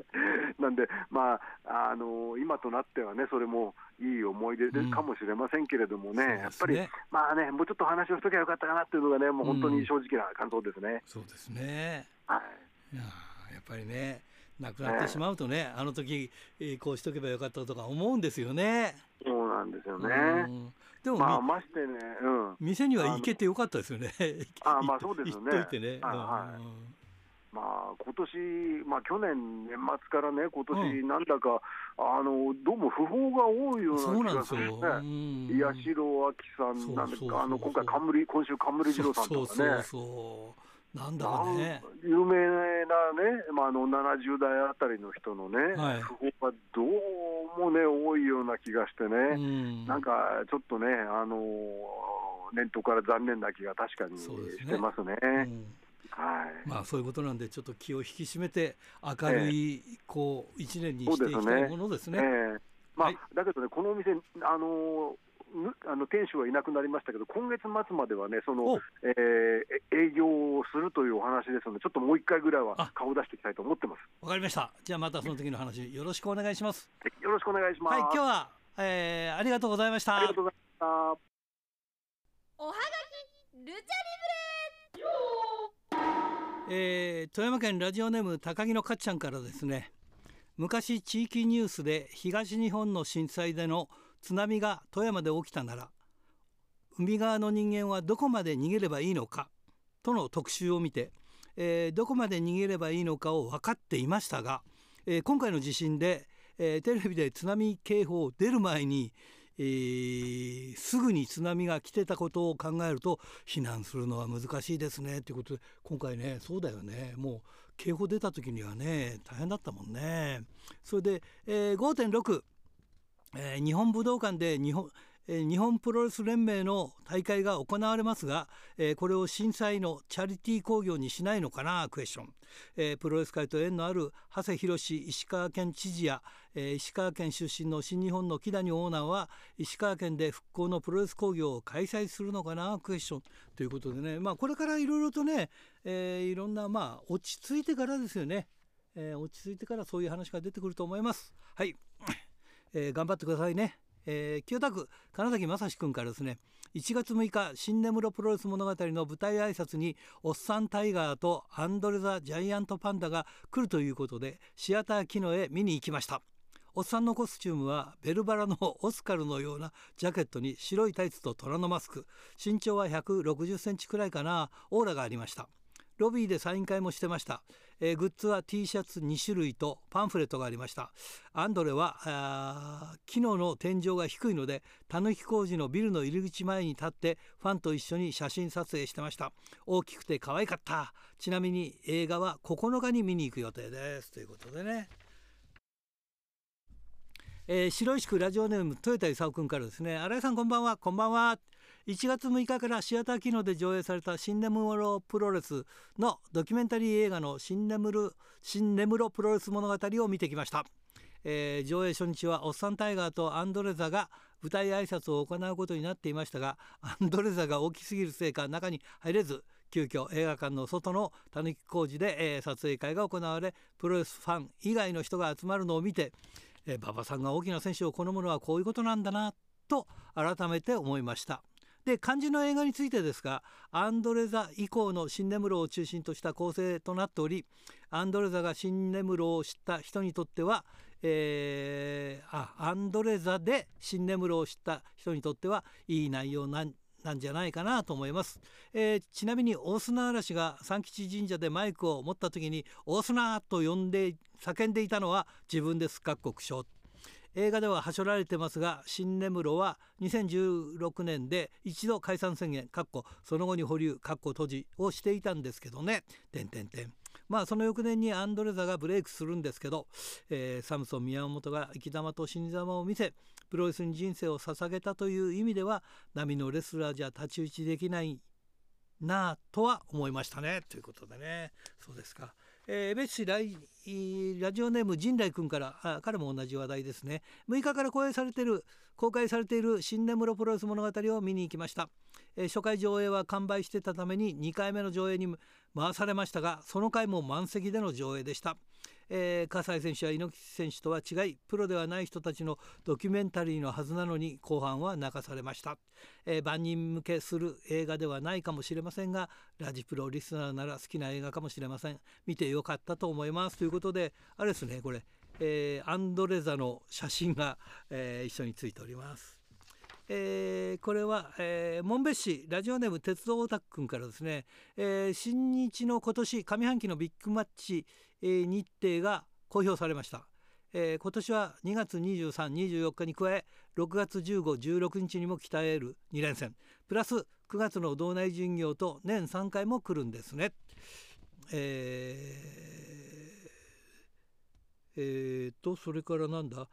なんで、まああの、今となってはね、それもいい思い出かもしれませんけれどもね、うん、やっぱり、まあね、もうちょっと話をしときゃよかったかなっていうのがね、もう本当に正直な感想ですね。うん、そうですね、はい、いややっぱりね亡くなってしまうとね、あの時、えー、こうしとけばよかったとか思うんですよね。そうなんですよね。でも、まあ、ましてね、うん、店には行けてよかったですよね。あまあそうですね。行っといてね。はい、はいまあ今年、まあ、去年、年末からね、今年なんだか、うん、あのどうも不法が多いような気がするね、八代亜紀さんなんですか、あの今回冠、今週、冠二郎さんとかね。そうそうそうなんだろうね。有名なね、まあ、あの70代あたりの人のね、はい、訃報がどうもね、多いような気がしてね、うん、なんかちょっとね、あの念頭から残念な気が確かにしてますね。はい、まあそういうことなんでちょっと気を引き締めて明るい、こう一年にしていきたいものですね。すねえー、まあ、はい、だけどねこのお店あのあの店主はいなくなりましたけど、今月末まではね、そのえー、営業をするというお話ですので、ちょっともう一回ぐらいは顔を出していきたいと思ってますわかりました、じゃあまたその時の話、よろしくお願いします。よろしくお願いします。はい、今日は、えー、ありがとうございました。ありがとうございました。おはがきルチャリブレえー、富山県ラジオネーム高木のかっちゃんからですね。昔地域ニュースで東日本の震災での津波が富山で起きたなら海側の人間はどこまで逃げればいいのかとの特集を見て、えー、どこまで逃げればいいのかを分かっていましたが、えー、今回の地震で、えー、テレビで津波警報出る前に、えー、すぐに津波が来てたことを考えると避難するのは難しいですねということで今回ねそうだよねもう警報出た時にはね大変だったもんね。それで、えー、5.6えー、日本武道館で日本日本プロレス連盟の大会が行われますが、えー、これを震災のチャリティー興行にしないのかなクエスチョン、えー、プロレス界と縁のある長谷博石川県知事や、えー、石川県出身の新日本の木谷オーナーは石川県で復興のプロレス興行を開催するのかなクエスチョンということでね、まあ、これからいろいろとね、えいろんなまあ落ち着いてからですよね、え落ち着いてからそういう話が出てくると思います。はいえー、頑張ってくださいね。えー、清田区金崎正史君からですね1月6日新根室プロレス物語の舞台挨拶におっさんタイガーとアンドレザ・ジャイアントパンダが来るということでシアター機能へ見に行きました。おっさんのコスチュームはベルバラのオスカルのようなジャケットに白いタイツと虎のマスク。身長は160センチくらいかなオーラがありました。ロビーでサイン会もしてました、えー、グッズは T シャツ2種類とパンフレットがありました。アンドレは機能の天井が低いのでたぬき工事のビルの入り口前に立ってファンと一緒に写真撮影してました。大きくて可愛かった。ちなみに映画は9日に見に行く予定です。ということでね。えー、白石区ラジオネーム豊田勲君からですね。新井さんこんばんは。こんばんは。1月6日からシアター機能で上映された新根室プロレスのドキュメンタリー映画の新根室新根室プロレス物語を見てきました、えー、上映初日はおっさんタイガーとアンドレザが舞台挨拶を行うことになっていましたがアンドレザが大きすぎるせいか中に入れず急遽映画館の外のたぬき工事で、えー、撮影会が行われプロレスファン以外の人が集まるのを見て、えー、さんが大きな選手を好むのはこういうことなんだなと改めて思いました。で漢字の映画についてですがアンドレザ以降の新根室を中心とした構成となっておりアンドレザが新根室を知った人にとっては、えー、あアンドレザで新根室を知った人にとってはいい内容なんなんじゃないかなと思います、えー、ちなみに大砂嵐が三吉神社でマイクを持った時に大砂と呼んで叫んでいたのは自分です。各国省映画でははしょられてますが新根室は2016年で一度解散宣言かっこその後に保留かっこ閉じをしていたんですけどね。点点点まあその翌年にアンドレザがブレイクするんですけど、えー、サムソン宮本が生き様と死に様を見せプロレスに人生を捧げたという意味では波のレスラーじゃ太刀打ちできないなあとは思いましたね。ということでね。そうですか。えー、別市ララジオネーム陣来君からあ彼も同じ話題ですね。6日から公演されている公開されている新根室プロレス物語を見に行きました、えー、初回上映は完売してたために2回目の上映に回されましたがその回も満席での上映でした。えー、葛西選手や猪木選手とは違いプロではない人たちのドキュメンタリーのはずなのに後半は泣かされました、えー、万人向けする映画ではないかもしれませんがラジプロリスナーなら好きな映画かもしれません。見てよかったと思いますということであれですねこれ、えー、アンドレザの写真が、えー、一緒についております。えー、これは、えー、門別市ラジオネーム鉄道オタク君からですね、えー、新日の今年上半期のビッグマッチ、日程が公表されました、えー、今年は2月23、24日に加え6月15、16日にも鍛える2連戦。プラス9月の道内巡業と年3回も来るんですね。えー、えー、とそれからなんだ？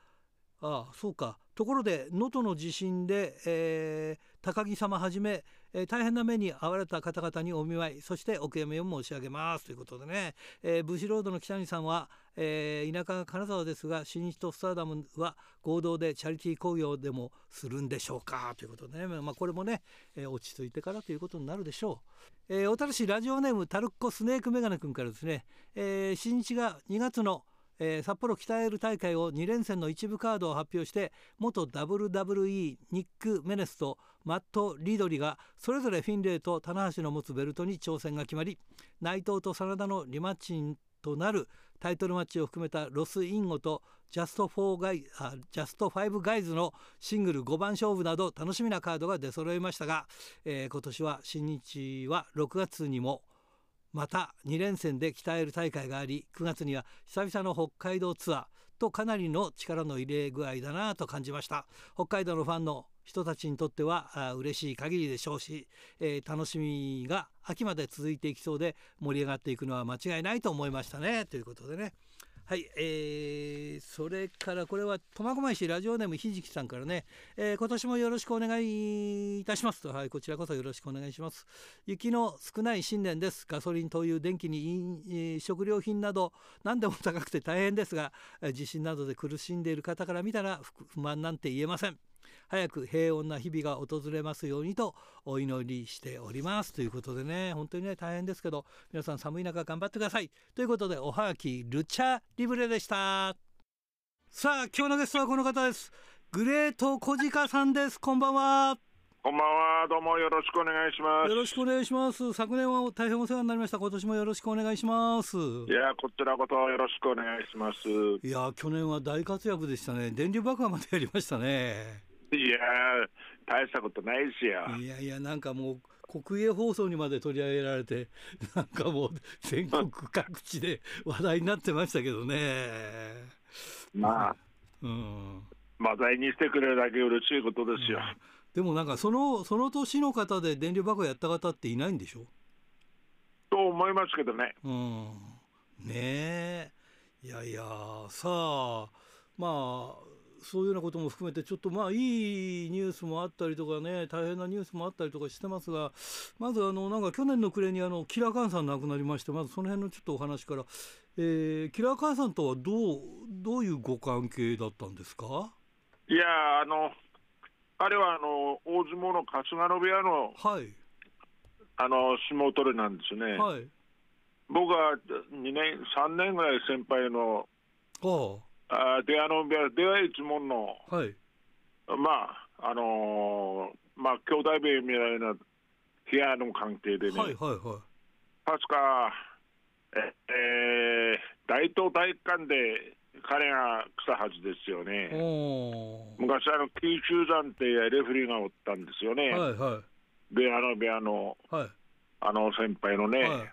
ああそうか。ところで能登の地震で、えー、高木様はじめ、えー、大変な目に遭われた方々にお見舞いそしてお悔やみを申し上げます。ということでね、えー、武士ロードの北谷さんは、えー、田舎が金沢ですが新日とスターダムは合同でチャリティー興行でもするんでしょうか。ということでね、まあ、これもね、えー、落ち着いてからということになるでしょう、えー、小樽市ラジオネームタルッコスネークメガネ君からですね、えー、新日が2月の「えー、札幌鍛える大会を2連戦の一部カードを発表して元 WWE ニック・ネメスとマット・リドルがそれぞれフィンレイと棚橋の持つベルトに挑戦が決まり内藤と SANADA のリマッチとなるタイトルマッチを含めたロス・インゴとジャスト4ガイあジャスト5ガイズのシングル5番勝負など楽しみなカードが出揃いましたが、えー、今年は新日は6月にもまた2連戦できたえーる大会があり9月には久々の北海道ツアーとかなりの力の入れ具合だなと感じました。北海道のファンの人たちにとっては嬉しい限りでしょうし、えー、楽しみが秋まで続いていきそうで盛り上がっていくのは間違いないと思いましたねということでねはい、えー、それからこれは苫小牧市ラジオネームひじきさんからね、えー、今年もよろしくお願いいたしますと、はい、こちらこそよろしくお願いします。雪の少ない新年です。ガソリン、灯油、電気に食料品など何でも高くて大変ですが、地震などで苦しんでいる方から見たら不満なんて言えません。早く平穏な日々が訪れますようにとお祈りしておりますということでね本当にね大変ですけど皆さん寒い中頑張ってくださいということでおはがきルチャリブレでしたさあ今日のゲストはこの方ですグレート小鹿さんですこんばんはこんばんは、どうもよろしくお願いします。よろしくお願いします。昨年は大変お世話になりました。今年もよろしくお願いします。いや、こちらこそよろしくお願いします。いや、去年は大活躍でしたね。電流爆破までやりましたね。いや大したことないですよ。いやいや、なんかもう、国営放送にまで取り上げられて、なんかもう、全国各地で話題になってましたけどね。まあ、うん。話題にしてくれるだけ嬉しいことですよ。うん、でもなんか、その、その年の方で電流爆破やった方っていないんでしょ？と思いますけどね。うん。ねえ。いやいや、さあ、まあ、そういうようなことも含めてちょっとまあいいニュースもあったりとかね大変なニュースもあったりとかしてますがまずあのなんか去年の暮れにあのキラーカンさん亡くなりましてまずその辺のちょっとお話から、えー、キラーカンさんとはどうどういうご関係だったんですか？いやあの彼はあの大相撲の春日野部屋の,、はい、あの相撲取りなんですね。はい、僕は2年3年ぐらい先輩のあああであのでは一門の、はい、まああのー、まあ兄弟兵みたいな部屋の関係でね、はいはいはい、確かえ、えー、大東体育館で彼が来たはずですよね。昔あの九州山ってレフリーがおったんですよね。はいはい、部屋の部屋の、はい、あの先輩のね。はい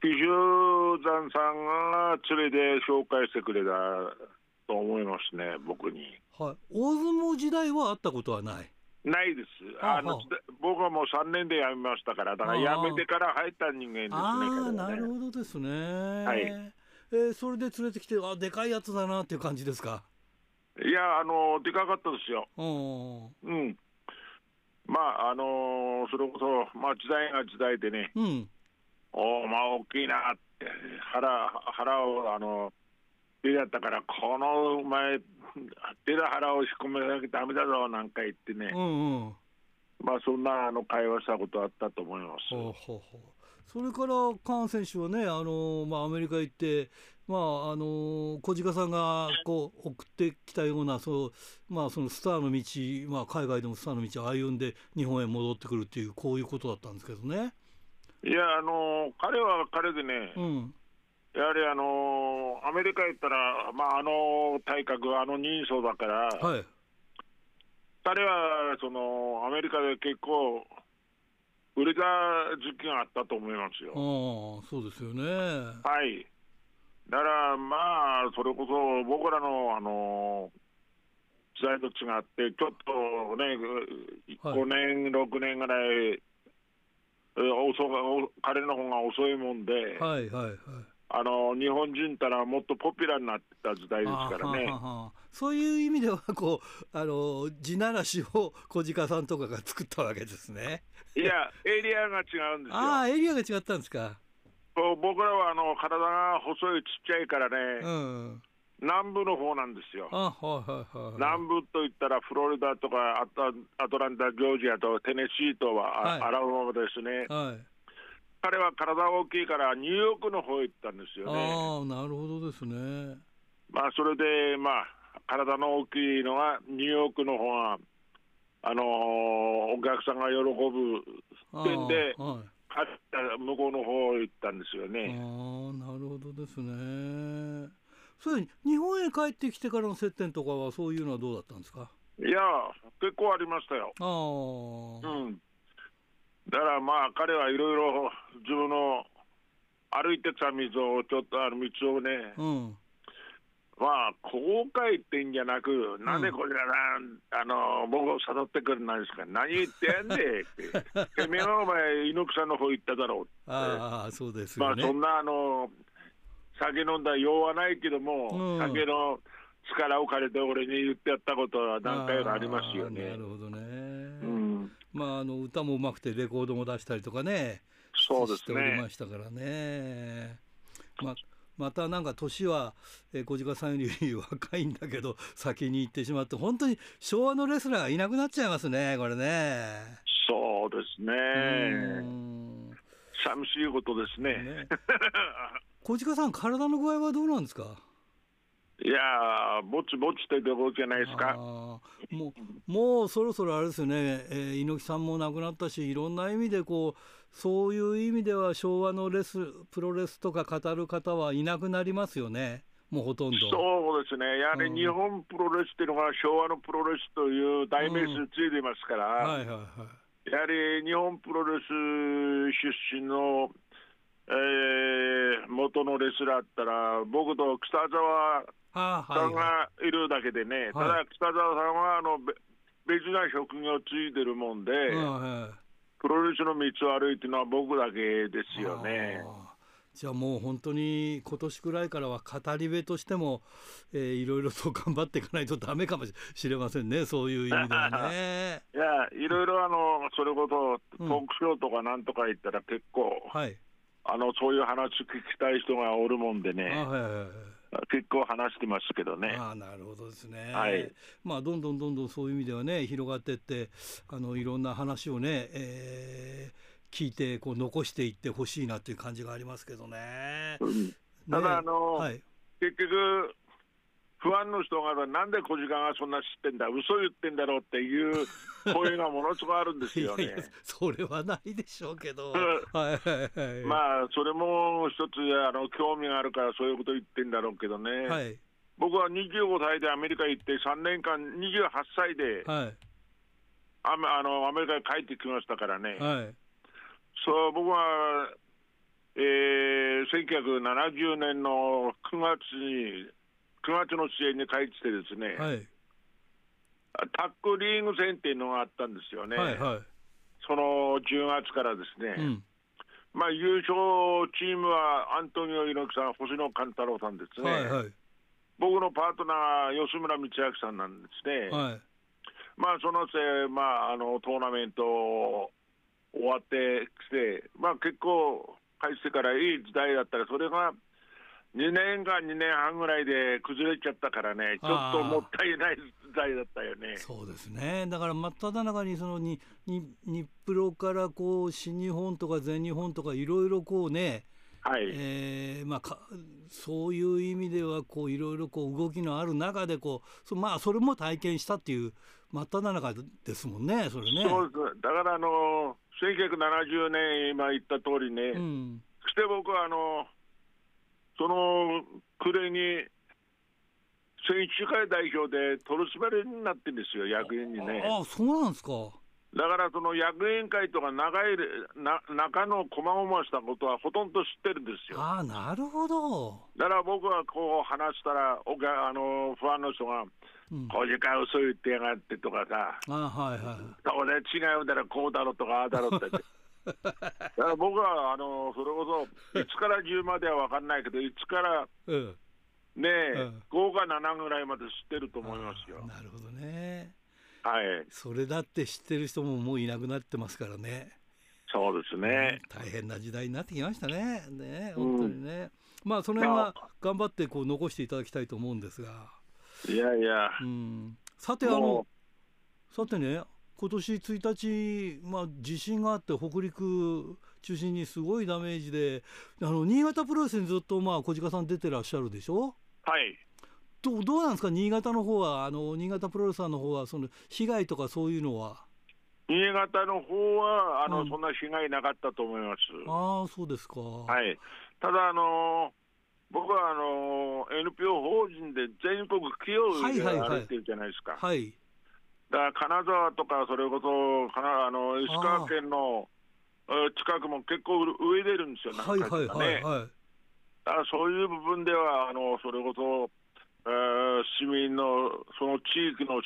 九州山さんが連れで紹介してくれたと思いますね、僕に。はい、大相撲時代は会ったことはない？ないですあの僕はもう3年で辞めましたから、だから辞めてから入った人間ですね、あなるほどですね。はい、えー、それで連れてきて、あでかいやつだなっていう感じですか？いや、あのでかかったですよ。うん、まあ、あのー、それこそ、まあ、時代が時代でね。うんおお、まあ大きいなって、腹腹をあの出だったから、この前、出た腹を引っ込めなきゃだめだぞなんか言ってね、うんうん、まあそんなあの会話したことあったと思います。ほうほうほうそれからカーン選手はね、あのまあ、アメリカ行って、まああの小鹿さんがこう送ってきたようなそう、まあ、そのスターの道、まあ、海外でもスターの道を歩んで日本へ戻ってくるっていうこういうことだったんですけどね。いや、あの彼は彼でね、うん、やはりあのアメリカ行ったら、まあ、あの体格、あの人相だから、はい、彼はそのアメリカで結構売れた時期があったと思いますよ。あそうですよね。はい。だからまあ、それこそ僕らのあの時代と違って、ちょっとね、はい、5年、6年ぐらい、遅彼の方が遅いもんで、はいはいはい、あの日本人たらもっとポピュラーになってた時代ですからね。ははそういう意味ではこう あの地ならしを小鹿さんとかが作ったわけですね。いやエリアが違うんですよ。ああエリアが違ったんですか。僕らはあの体が細いちっちゃいからね、うん、南部の方なんですよ。あはいはいはい、南部といったらフロリダとかアトランタ、ジョージアとテネシーとは、はい、アラバマですね。はい彼は体大きいからニューヨークの方へ行ったんですよね。ああ、なるほどですね。まあ、それで、まあ、体の大きいのはニューヨークの方が、あのー、お客さんが喜ぶ点で、はい、向こうの方へ行ったんですよね。ああ、なるほどですね。それ日本へ帰ってきてからの接点とかは、そういうのはどうだったんですか？いや、結構ありましたよ。あうん、だからまあ、彼はいろいろ自分の歩いてた道を、ちょっとある道をね、うん、まあ、後悔ってんじゃなく、なんでこれがな、あの僕を誘ってくるなんですか、何言ってんでって、てめえはお前、猪木さんの方行っただろうって、ああそうですよ、ね、まあ、そんなあの酒飲んだ用はないけども、うん、酒の力を借りて俺に言ってやったことは何回かありますよね。なるほどね、うんまあ、あの歌もうまくてレコードも出したりとかね、そうですねしておりましたからね。まあまたなんか年は、えー、小鹿さんより若いんだけど 先に行ってしまって本当に昭和のレスラーがいなくなっちゃいますねこれね。そうですね。寂しいことですね。ね 小鹿さん体の具合はどうなんですか？いやぼちぼちってどこじゃないですか？もうもうそろそろあれですよね、えー、猪木さんも亡くなったしいろんな意味でこうそういう意味では昭和のレスプロレスとか語る方はいなくなりますよね。もうほとんど。そうですね、やはり日本プロレスっていうのが昭和のプロレスという代名詞についていますから、はいはいはい、やはり日本プロレス出身の、えー、元のレスラーったら、僕と北沢さんがいるだけでね、ただ北沢さんはあの別な職業をついてるもんで、プロレスの道を歩いてるのは僕だけですよね。じゃあもう本当に今年くらいからは語り部としても、えー、いろいろと頑張っていかないとだめかもしれませんね、そういう意味ではね。いや、いろいろあのそれこそトークショーとかなんとか言ったら結構、うん、はい、あのそういう話聞きたい人がおるもんでね。はいはいはい結構話してますけどね。あなるほどですね。はい。まあどんどんどんどんそういう意味ではね広がっていってあのいろんな話をね、えー、聞いてこう残していってほしいなという感じがありますけどね。うん、ただ、あの、はい、結局不安の人がなんで小鹿がそんな知ってんだ嘘言ってんだろうっていう声がものすごいあるんですよね。いやいやそれはないでしょうけど、まあそれも一つあの興味があるからそういうこと言ってんだろうけどね、はい、僕は25歳でアメリカ行って3年間28歳で、はい、ああのアメリカに帰ってきましたからね、はい、そう僕は、えー、1970年の9月に9月の試合に帰ってですね、はい、タックリーグ戦っていうのがあったんですよね、はいはい、その10月からですね、うん、まあ、優勝チームはアントニオ猪木さん、星野勘太郎さんですね、はいはい、僕のパートナー、吉村道明さんなんですね、はい、まあ、そのせい、まあ、あのトーナメント終わってきて、まあ、結構、返してからいい時代だったら、それが2年間、2年半ぐらいで崩れちゃったからね、ちょっともったいない時代だったよね。そうですね。だから真っ只中にそのにに日プロからこう新日本とか全日本とかいろいろこうね、はい。えーまあ、かそういう意味ではこういろいろこう動きのある中でこうそ,、まあ、それも体験したっていう真っ只中ですもんね、それね。そうです。だからあの1970年、今言った通りね、うん、そして僕はあのその暮れに選手会代表で取り締まりになってるんですよ、役員にね。ああ、そうなんですか。だからその役員会とか長いな中のこまごましたことはほとんど知ってるんですよ。ああ、なるほど。だから僕はこう話したら、おかあのファンの人が、うん、こじか嘘言ってやがってとかさ、あはいはい、そこで違うだらこうだろとかああだろって。僕はあのそれこそ1から10までは分かんないけど1から、うんねえ、うん、5か7ぐらいまで知ってると思いますよ。なるほどね。はい。それだって知ってる人ももういなくなってますからね。そうですね。大変な時代になってきましたね。ね、本当にね。うん、まあその辺は頑張ってこう残していただきたいと思うんですが。いやいや。うん。さてあのさてね。今年1日、まあ、地震があって北陸中心にすごいダメージであの新潟プロレスにずっと、まあ、小鹿さん出てらっしゃるでしょ？はいどどうなんですか、新潟の方は、あの新潟プロレスさんの方はその被害とかそういうのは？新潟の方はあの、うん、そんな被害なかったと思います。ああ、そうですか。はい。ただあの僕はあの NPO 法人で全国企業でやってるじゃないですか。はい、はい、だから金沢とか、それこそかなあの石川県の近くも結構上出るんですよ、はいはいはいはい。だからそういう部分では、あのそれこそ、えー、市民のその地域の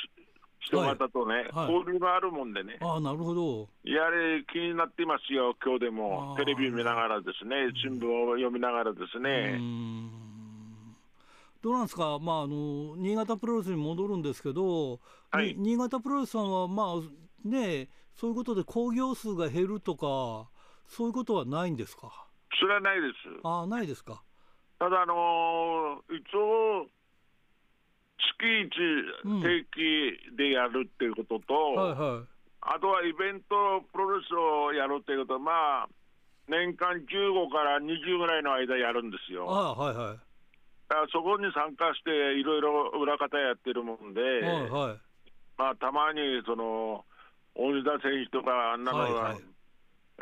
人方とね、はいはい、交流があるもんでね、あなるほど。やはり気になっていますよ、今日でも、テレビ見ながらですね、新聞を読みながらですね。どうなんですか、まあ、あの新潟プロレスに戻るんですけど、はい、新潟プロレスさんは、まあね、そういうことで興行数が減るとか、そういうことはないんですか？それはないです。あないですか。ただ、あのー、一応、月一定期でやるっていうことと、うんはいはい、あとはイベントプロレスをやるっていうことは、まあ、年間15から20ぐらいの間やるんですよ。あはいはいそこに参加して、いろいろ裏方やってるもんで、はいはい、まあ、たまにその大仁田選手とか、あんなのが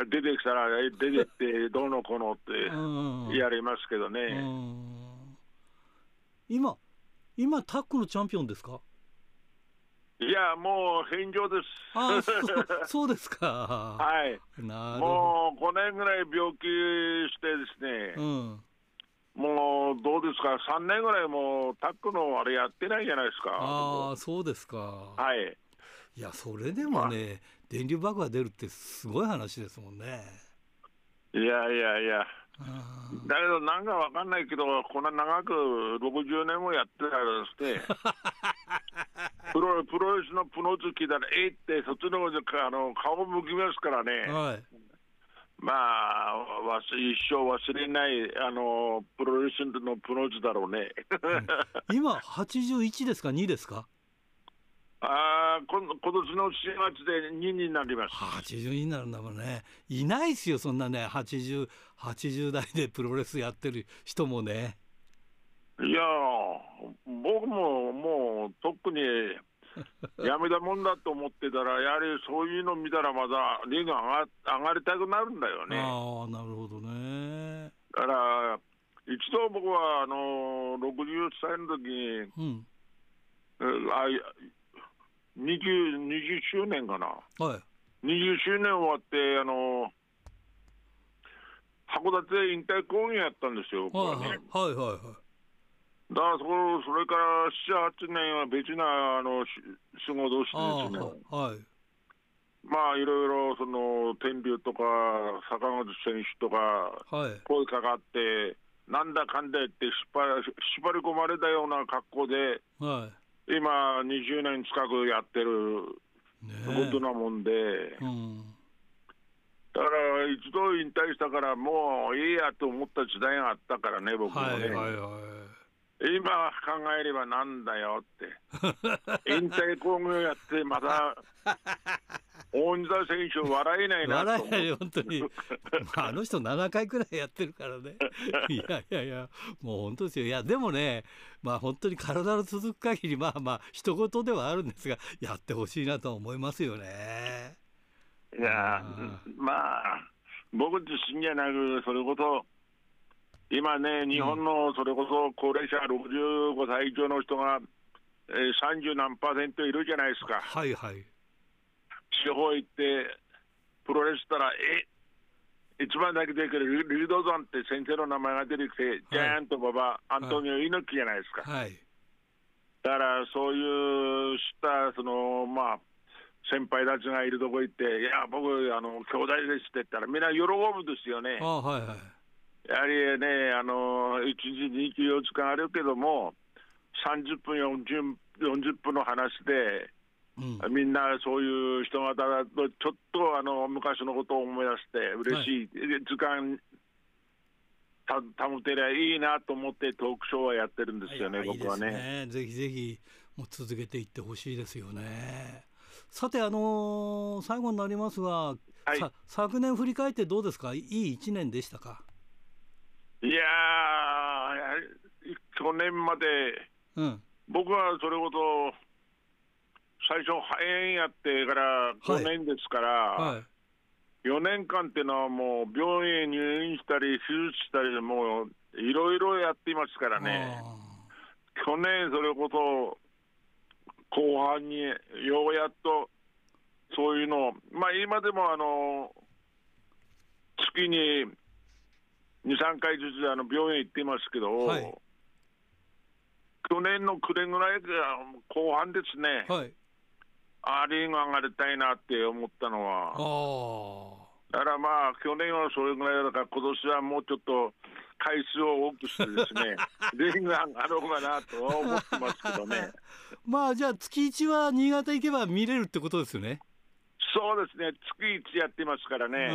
出てきたら、出てって、どうのこうのってやりますけどね。今、今、タックのチャンピオンですか？いや、もう返上です。あそ そうですか。はい。もう5年ぐらい病気してですね、うん、もうどうですか、3年ぐらいもうタックのあれやってないじゃないですか。ああ、そうですか。はい。いや、それでもね、電流爆破出るってすごい話ですもんね。いやいやいや。だけど、なんかわかんないけど、こんな長く60年もやってたらですね、プロプロレスのプロ好きだら、えって、そっちの方であの顔向きますからね。はいまあ、一生忘れないあのプロレスのプロズだろうね。今、81ですか、2ですか？あこ今年の4月で2になります。82になるんだもんね、いないですよ、そんなね、80, 80代でプロレスやってる人もね。いや僕ももう、特に やめたもんだと思ってたら、やはりそういうの見たら、まだリーグ上が上がりたくなるんだよね。あなるほどね。だから、一度僕はあの60歳の時に、うん、あ 20, 20周年かな、はい、20周年終わって、あの函館で引退公演やったんですよ、はいはい、はいはいだからそそれから7、8年は別なあの仕事をしてですね、はい、まあいろいろその天竜とか坂口選手とか声かかって、なんだかんだ言って縛り込まれたような格好で、はい、今20年近くやってることなもんで、うん、だから一度引退したからもういいやと思った時代があったからね僕もね。はいはいはい今考えればなんだよって。引退工業やってまた大仁田選手笑えないな笑えないよ本当に。あの人7回くらいやってるからね。いやいやいや。もう本当ですよ。いやでもねまあ本当に体の続く限りまあまあ一言ではあるんですがやってほしいなと思いますよね。いやまあ僕自身じゃなくそれこそ今ね、日本のそれこそ高齢者65歳以上の人が、えー、30何パーセントいるじゃないですか。はいはい。地方行って、プロレスしたら、え一番だけ出てくるリードゾンって先生の名前が出てきて、ジャイアント馬場、アントニオ猪木じゃないですか。はい、だからそういうしたその、まあ、先輩たちがいるとこ行って、いや、僕、あの兄弟ですって言ったら、みんな喜ぶんですよね。あはいはい、やはりね、あの1日2、4時間あるけども、30分40、40分の話で、うん、みんなそういう人方だと、ちょっとあの昔のことを思い出して、嬉しい、はい、時間た保てりゃいいなと思って、トークショーはやってるんですよね、僕はね。ぜひぜひもう続けていってほしいですよね。さて、あのー、最後になりますが、はい、昨年振り返ってどうですか、いい1年でしたか？いや去年まで、うん、僕はそれほど最初、肺炎やってから5年ですから、はい。はい、4年間っていうのはもう病院へ入院したり、手術したり、もういろいろやっていますからね、去年、それこそ後半にようやっとそういうの、まあ、今でもあの月に2、3回ずつあの病院行っていますけど、はい、去年の暮れぐらい後半ですね。はいアーリング上がりたいなって思ったのは、だからまあ、去年はそれぐらいだから、今年はもうちょっと回数を多くしてですね、リング上がろうかなと思ってますけどね。まあ、じゃあ、月1は新潟行けば見れるってことですよね。そうですね、月1やってますからね。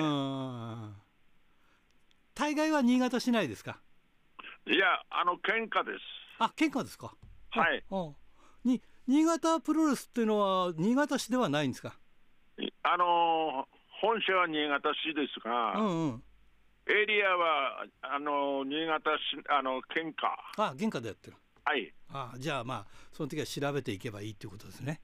大概は新潟市内ですか？いや、あの、喧嘩です。あ、喧嘩ですか？はい。に新潟プロレスっていうのは、新潟市ではないんですか？あの本社は新潟市ですが、うんうん、エリアはあの新潟市、あの県下。あ県下でやってる。はい。あじゃあ、まあ、その時は調べていけばいいっていうことですね。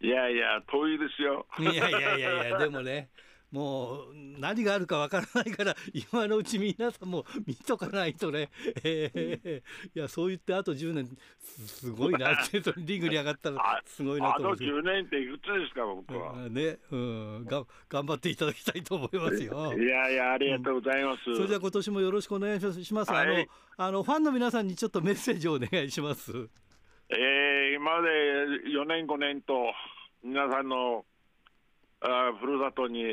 いやいや、遠いですよ。いやいやいやいや、でもね、もう何があるかわからないから今のうち皆さんも見とかないとね、えー、いやそう言ってあと10年すごいな。っ てリングに上がったらすごいなと思ってあと10年っていくつですか僕は、ねうん。が頑張っていただきたいと思いますよ。いやいやありがとうございます、うん、それじゃあ今年もよろしくお願いします、はい、あのあのファンの皆さんにちょっとメッセージをお願いします。えー、今まで4年5年と皆さんのあふるさとに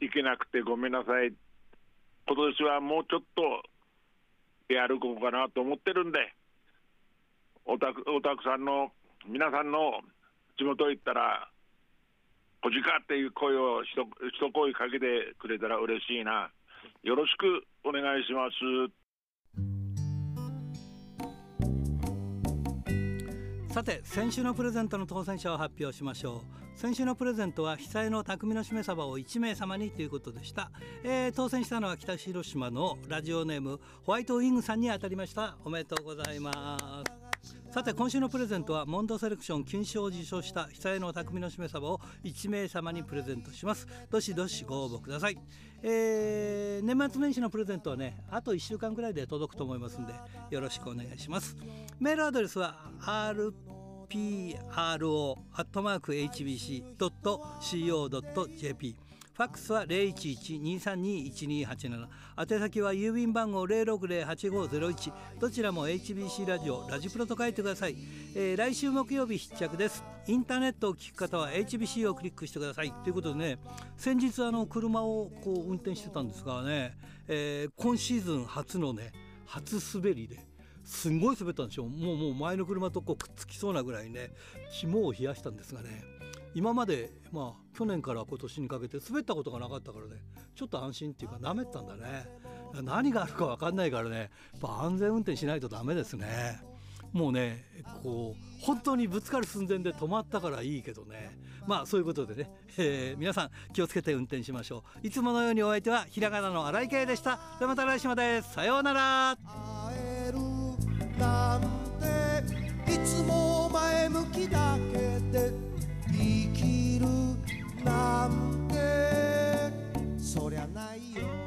行けなくてごめんなさい、今年はもうちょっとやるこうかなと思ってるんで、おたくおたくさんの皆さんの地元行ったら、こじかっていう声をひと一声かけてくれたら嬉しいな。よろしくお願いします。さて先週のプレゼントの当選者を発表しましょう。先週のプレゼントは被災の匠のしめ鯖を1名様にということでした、えー、当選したのは北広島のラジオネームホワイトウィングさんに当たりました。おめでとうございます。さて今週のプレゼントはモンドセレクション金賞を受賞した被災の匠のしめ鯖を1名様にプレゼントします。どしどしご応募ください、えー、年末年始のプレゼントはねあと1週間くらいで届くと思いますんでよろしくお願いします。メールアドレスは rpro.hbc.co.jp ファックスは011-232-1287宛先は郵便番号060-8501どちらも HBC ラジオラジプロと書いてください、えー、来週木曜日必着です。インターネットを聞く方は HBC をクリックしてください。ということでね先日あの車をこう運転してたんですがね、えー、今シーズン初のね初滑りですんごい滑ったんですよ。もうもう前の車とこうくっつきそうなぐらいね肝を冷やしたんですがね。今まで、まあ、去年から今年にかけて滑ったことがなかったからねちょっと安心っていうかなめったんだね。何があるか分かんないからねやっぱ安全運転しないとダメですね。もうねこう本当にぶつかる寸前で止まったからいいけどね。まあそういうことでね、えー、皆さん気をつけて運転しましょう。いつものようにお相手はひらがなの新井圭でした。ではまた来週まで。さようなら。帰る。なんでいつも前向きだけで。生きるなんてそりゃないよ。